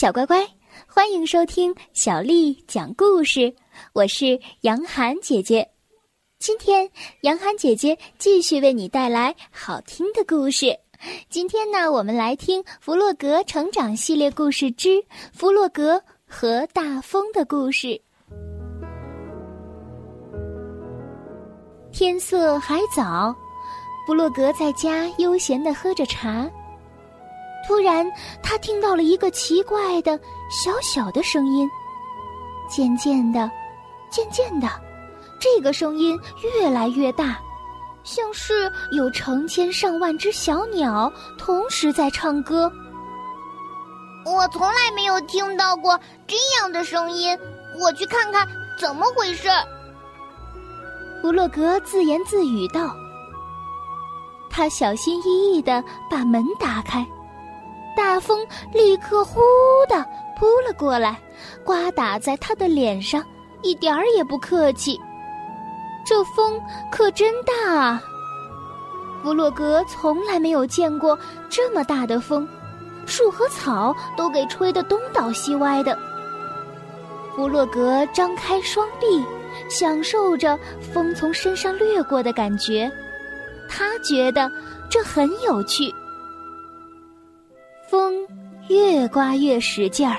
小乖乖，欢迎收听小丽讲故事。我是杨涵姐姐，今天杨涵姐姐继续为你带来好听的故事。今天呢，我们来听《弗洛格成长系列故事之弗洛格和大风的故事》。天色还早，弗洛格在家悠闲的喝着茶。突然，他听到了一个奇怪的小小的声音。渐渐的，渐渐的，这个声音越来越大，像是有成千上万只小鸟同时在唱歌。我从来没有听到过这样的声音，我去看看怎么回事。弗洛格自言自语道。他小心翼翼的把门打开。大风立刻呼的扑了过来，刮打在他的脸上，一点儿也不客气。这风可真大啊！弗洛格从来没有见过这么大的风，树和草都给吹得东倒西歪的。弗洛格张开双臂，享受着风从身上掠过的感觉，他觉得这很有趣。越刮越使劲儿，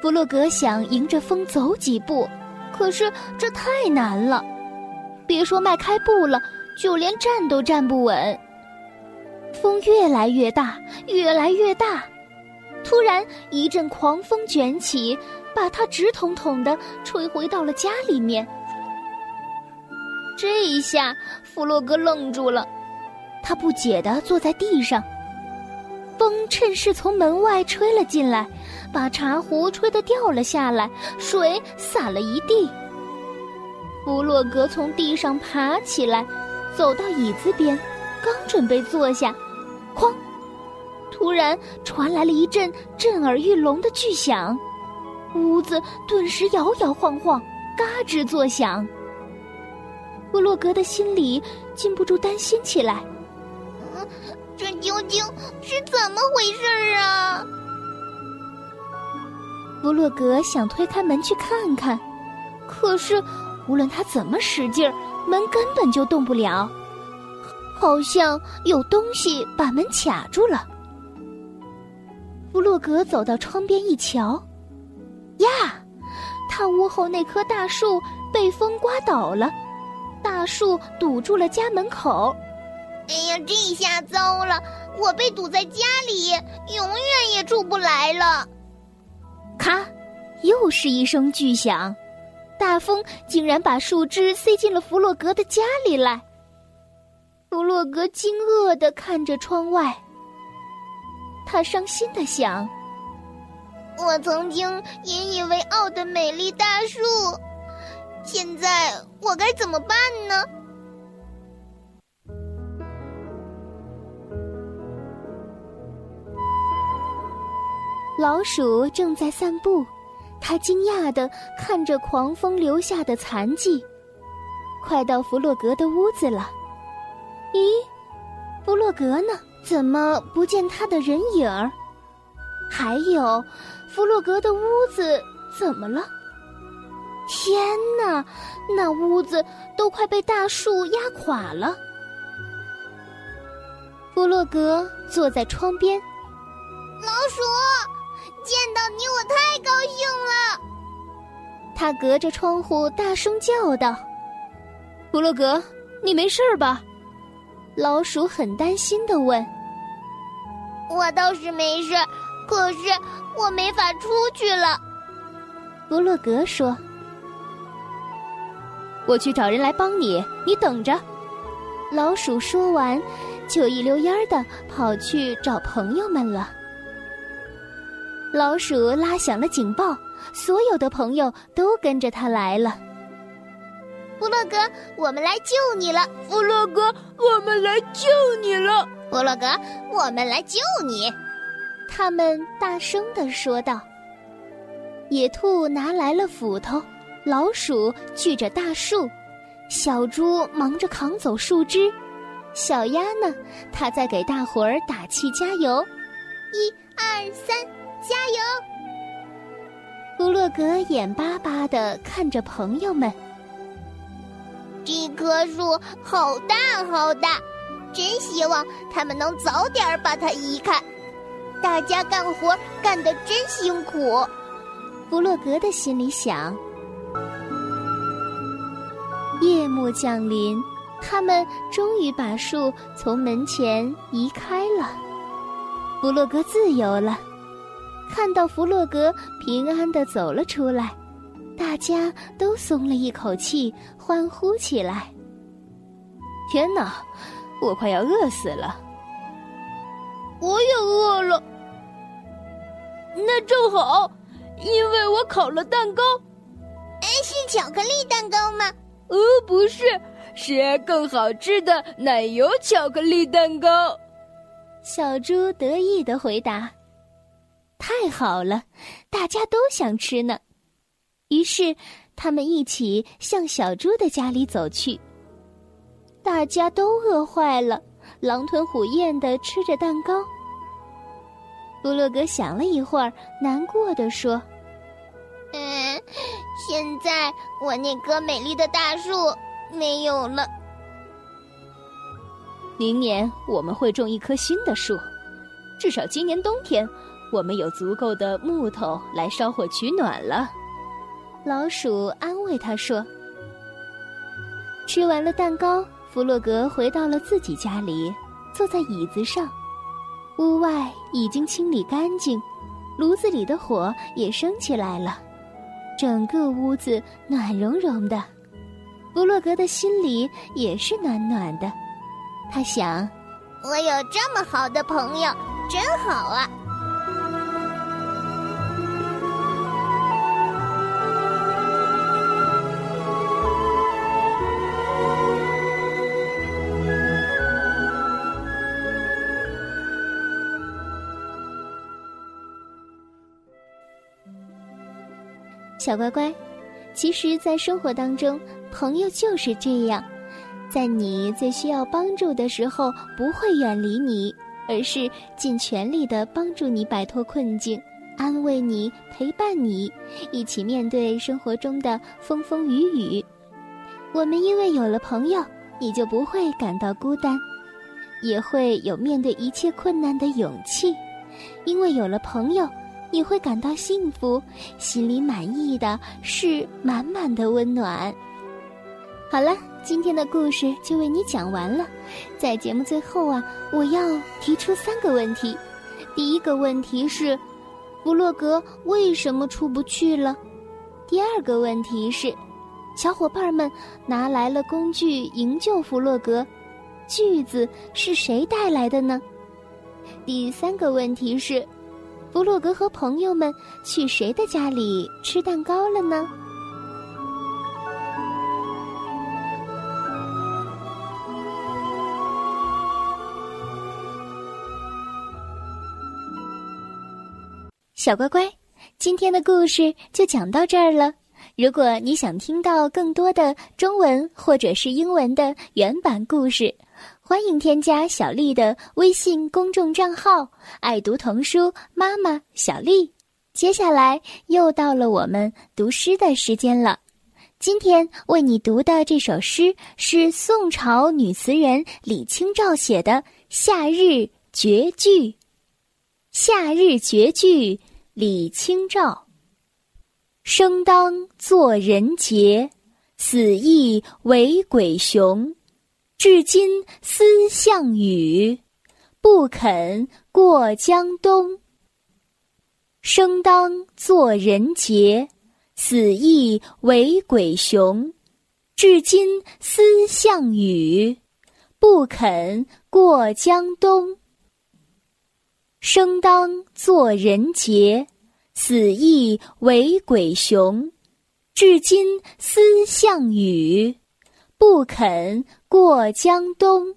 弗洛格想迎着风走几步，可是这太难了。别说迈开步了，就连站都站不稳。风越来越大，越来越大，突然一阵狂风卷起，把他直统统的吹回到了家里面。这一下，弗洛格愣住了，他不解的坐在地上。风趁势从门外吹了进来，把茶壶吹得掉了下来，水洒了一地。弗洛格从地上爬起来，走到椅子边，刚准备坐下，哐！突然传来了一阵震耳欲聋的巨响，屋子顿时摇摇晃晃，嘎吱作响。弗洛格的心里禁不住担心起来。这究竟是怎么回事啊？弗洛格想推开门去看看，可是无论他怎么使劲儿，门根本就动不了，好像有东西把门卡住了。弗洛格走到窗边一瞧，呀，他屋后那棵大树被风刮倒了，大树堵住了家门口。哎呀，这下糟了！我被堵在家里，永远也出不来了。咔，又是一声巨响，大风竟然把树枝塞进了弗洛格的家里来。弗洛格惊愕的看着窗外，他伤心的想：我曾经引以为傲的美丽大树，现在我该怎么办呢？老鼠正在散步，它惊讶地看着狂风留下的残迹。快到弗洛格的屋子了，咦，弗洛格呢？怎么不见他的人影儿？还有，弗洛格的屋子怎么了？天哪，那屋子都快被大树压垮了。弗洛格坐在窗边，老鼠。见到你，我太高兴了。他隔着窗户大声叫道：“弗洛格，你没事吧？”老鼠很担心的问：“我倒是没事，可是我没法出去了。”弗洛格说：“我去找人来帮你，你等着。”老鼠说完，就一溜烟儿的跑去找朋友们了。老鼠拉响了警报，所有的朋友都跟着他来了。弗洛格，我们来救你了！弗洛格，我们来救你了！弗洛格，我们来救你！他们大声的说道。野兔拿来了斧头，老鼠锯着大树，小猪忙着扛走树枝，小鸭呢，它在给大伙儿打气加油。一二三。加油！格眼巴巴的看着朋友们。这棵树好大好大，真希望他们能早点把它移开。大家干活干得真辛苦，弗洛格的心里想。夜幕降临，他们终于把树从门前移开了。弗洛格自由了。看到弗洛格平安的走了出来，大家都松了一口气，欢呼起来。天哪，我快要饿死了！我也饿了。那正好，因为我烤了蛋糕。哎，是巧克力蛋糕吗？呃，不是，是更好吃的奶油巧克力蛋糕。小猪得意的回答：“太好了，大家都想吃呢。”于是，他们一起向小猪的家里走去。大家都饿坏了，狼吞虎咽的吃着蛋糕。布洛格想了一会儿，难过的说：“嗯，现在我那棵美丽的大树没有了。明年我们会种一棵新的树，至少今年冬天我们有足够的木头来烧火取暖了。”老鼠安慰他说。吃完了蛋糕，弗洛格回到了自己家里，坐在椅子上。屋外已经清理干净，炉子里的火也升起来了，整个屋子暖融融的。弗洛格的心里也是暖暖的，他想：我有这么好的朋友，真好啊。小乖乖，其实，在生活当中，朋友就是这样，在你最需要帮助的时候，不会远离你，而是尽全力的帮助你摆脱困境，安慰你，陪伴你，一起面对生活中的风风雨雨。我们因为有了朋友，你就不会感到孤单，也会有面对一切困难的勇气，因为有了朋友。你会感到幸福，心里满意的是满满的温暖。好了，今天的故事就为你讲完了。在节目最后啊，我要提出三个问题。第一个问题是，弗洛格为什么出不去了？第二个问题是，小伙伴们拿来了工具营救弗洛格，锯子是谁带来的呢？第三个问题是。弗洛格和朋友们去谁的家里吃蛋糕了呢？小乖乖，今天的故事就讲到这儿了。如果你想听到更多的中文或者是英文的原版故事，欢迎添加小丽的微信公众账号“爱读童书妈妈小丽”。接下来又到了我们读诗的时间了。今天为你读的这首诗是宋朝女词人李清照写的《夏日绝句》。《夏日绝句》李清照：生当作人杰，死亦为鬼雄。至今思项羽，不肯过江东。生当作人杰，死亦为鬼雄。至今思项羽，不肯过江东。生当作人杰，死亦为鬼雄。至今思项羽。不肯过江东。